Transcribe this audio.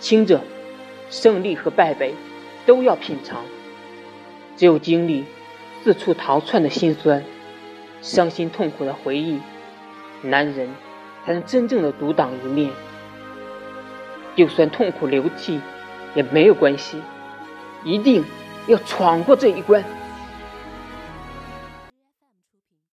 轻者胜利和败北都要品尝。只有经历四处逃窜的辛酸、伤心痛苦的回忆，男人才能真正的独当一面。就算痛苦流涕也没有关系，一定要闯过这一关。